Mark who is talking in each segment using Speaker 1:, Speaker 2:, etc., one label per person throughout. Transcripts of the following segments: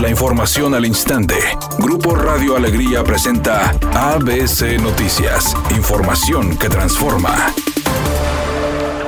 Speaker 1: La información al instante. Grupo Radio Alegría presenta ABC Noticias. Información que transforma.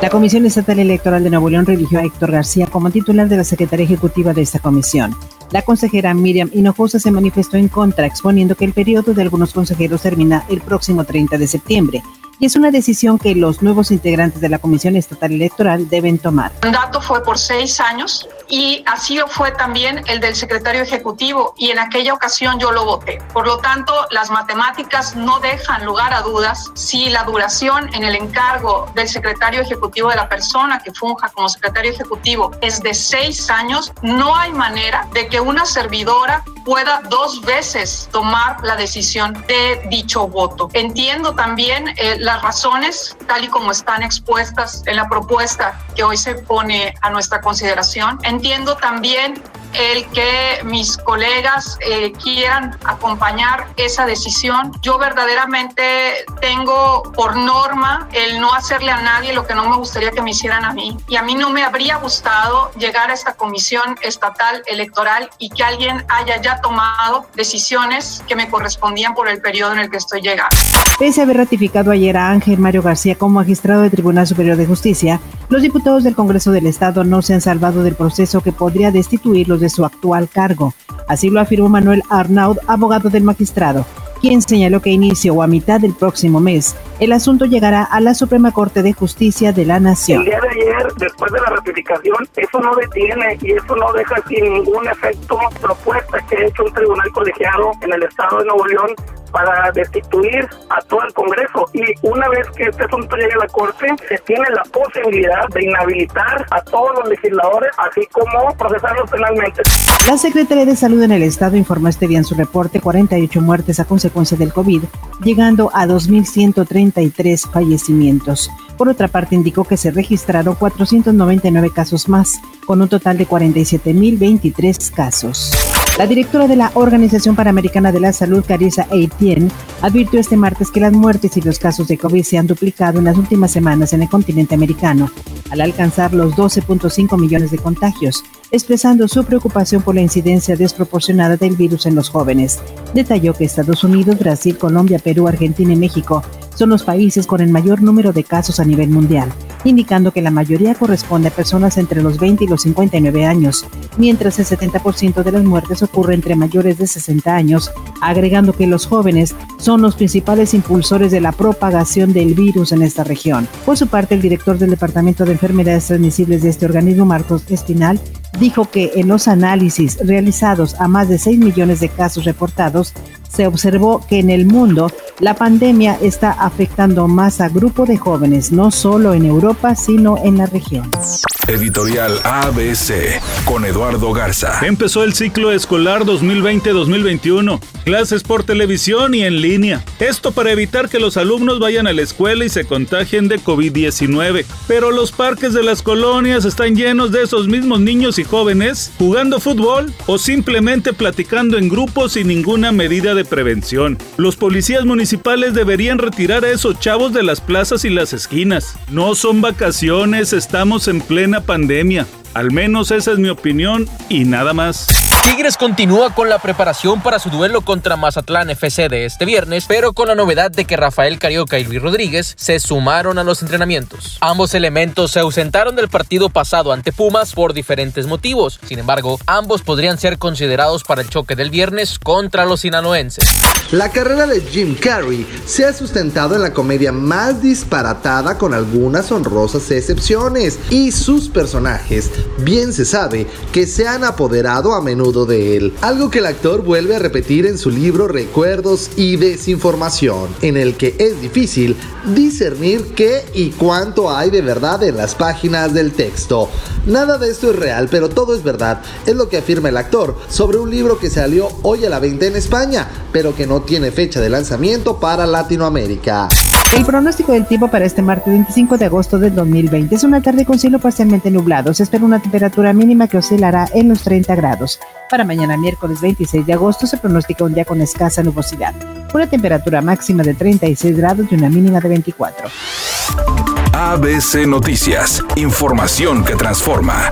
Speaker 2: La Comisión Estatal Electoral de Nuevo León religió a Héctor García como titular de la Secretaría Ejecutiva de esta comisión. La consejera Miriam Hinojosa se manifestó en contra, exponiendo que el periodo de algunos consejeros termina el próximo 30 de septiembre y es una decisión que los nuevos integrantes de la Comisión Estatal Electoral deben tomar.
Speaker 3: El mandato fue por seis años y así fue también el del secretario ejecutivo y en aquella ocasión yo lo voté. Por lo tanto, las matemáticas no dejan lugar a dudas si la duración en el encargo del secretario ejecutivo de la persona que funja como secretario ejecutivo es de seis años, no hay manera de que una servidora pueda dos veces tomar la decisión de dicho voto. Entiendo también eh, las razones, tal y como están expuestas en la propuesta que hoy se pone a nuestra consideración. Entiendo también el que mis colegas eh, quieran acompañar esa decisión. Yo verdaderamente tengo por norma el no hacerle a nadie lo que no me gustaría que me hicieran a mí. Y a mí no me habría gustado llegar a esta comisión estatal electoral y que alguien haya ya tomado decisiones que me correspondían por el periodo en el que estoy llegando.
Speaker 2: Pese a haber ratificado ayer a Ángel Mario García como magistrado del Tribunal Superior de Justicia, los diputados del Congreso del Estado no se han salvado del proceso que podría destituirlos de su actual cargo. Así lo afirmó Manuel Arnaud, abogado del magistrado, quien señaló que inicio o a mitad del próximo mes el asunto llegará a la Suprema Corte de Justicia de la Nación.
Speaker 4: El día de ayer, después de la ratificación, eso no detiene y eso no deja sin ningún efecto propuesta que ha hecho un tribunal colegiado en el Estado de Nuevo León para destituir a todo el Congreso. Y una vez que este asunto llegue a la Corte, se tiene la posibilidad de inhabilitar a todos los legisladores, así como procesarlos penalmente.
Speaker 2: La Secretaría de Salud en el Estado informó este día en su reporte 48 muertes a consecuencia del COVID, llegando a 2.133 fallecimientos. Por otra parte, indicó que se registraron 499 casos más, con un total de 47.023 casos. La directora de la Organización Panamericana de la Salud, Carissa Etienne, advirtió este martes que las muertes y los casos de COVID se han duplicado en las últimas semanas en el continente americano, al alcanzar los 12.5 millones de contagios, expresando su preocupación por la incidencia desproporcionada del virus en los jóvenes. Detalló que Estados Unidos, Brasil, Colombia, Perú, Argentina y México son los países con el mayor número de casos a nivel mundial, indicando que la mayoría corresponde a personas entre los 20 y los 59 años, mientras el 70% de las muertes ocurre entre mayores de 60 años, agregando que los jóvenes son los principales impulsores de la propagación del virus en esta región. Por su parte, el director del Departamento de Enfermedades Transmisibles de este organismo, Marcos Espinal, dijo que en los análisis realizados a más de 6 millones de casos reportados, se observó que en el mundo la pandemia está afectando más a grupos de jóvenes, no solo en Europa, sino en la región.
Speaker 1: Editorial ABC con Eduardo Garza.
Speaker 5: Empezó el ciclo escolar 2020-2021. Clases por televisión y en línea. Esto para evitar que los alumnos vayan a la escuela y se contagien de COVID-19. Pero los parques de las colonias están llenos de esos mismos niños y jóvenes jugando fútbol o simplemente platicando en grupos sin ninguna medida de prevención. Los policías deberían retirar a esos chavos de las plazas y las esquinas. No son vacaciones, estamos en plena pandemia. Al menos esa es mi opinión y nada más.
Speaker 6: Tigres continúa con la preparación para su duelo contra Mazatlán FC de este viernes, pero con la novedad de que Rafael Carioca y Luis Rodríguez se sumaron a los entrenamientos. Ambos elementos se ausentaron del partido pasado ante Pumas por diferentes motivos. Sin embargo, ambos podrían ser considerados para el choque del viernes contra los sinaloenses.
Speaker 7: La carrera de Jim Carrey se ha sustentado en la comedia más disparatada con algunas honrosas excepciones y sus personajes bien se sabe que se han apoderado a menudo de él, algo que el actor vuelve a repetir en su libro Recuerdos y Desinformación, en el que es difícil discernir qué y cuánto hay de verdad en las páginas del texto. Nada de esto es real, pero todo es verdad, es lo que afirma el actor sobre un libro que salió hoy a la venta en España, pero que no tiene fecha de lanzamiento para Latinoamérica.
Speaker 2: El pronóstico del tiempo para este martes 25 de agosto del 2020 es una tarde con cielo parcialmente nublado. Se espera una temperatura mínima que oscilará en los 30 grados. Para mañana miércoles 26 de agosto se pronostica un día con escasa nubosidad. Una temperatura máxima de 36 grados y una mínima de 24.
Speaker 1: ABC Noticias. Información que transforma.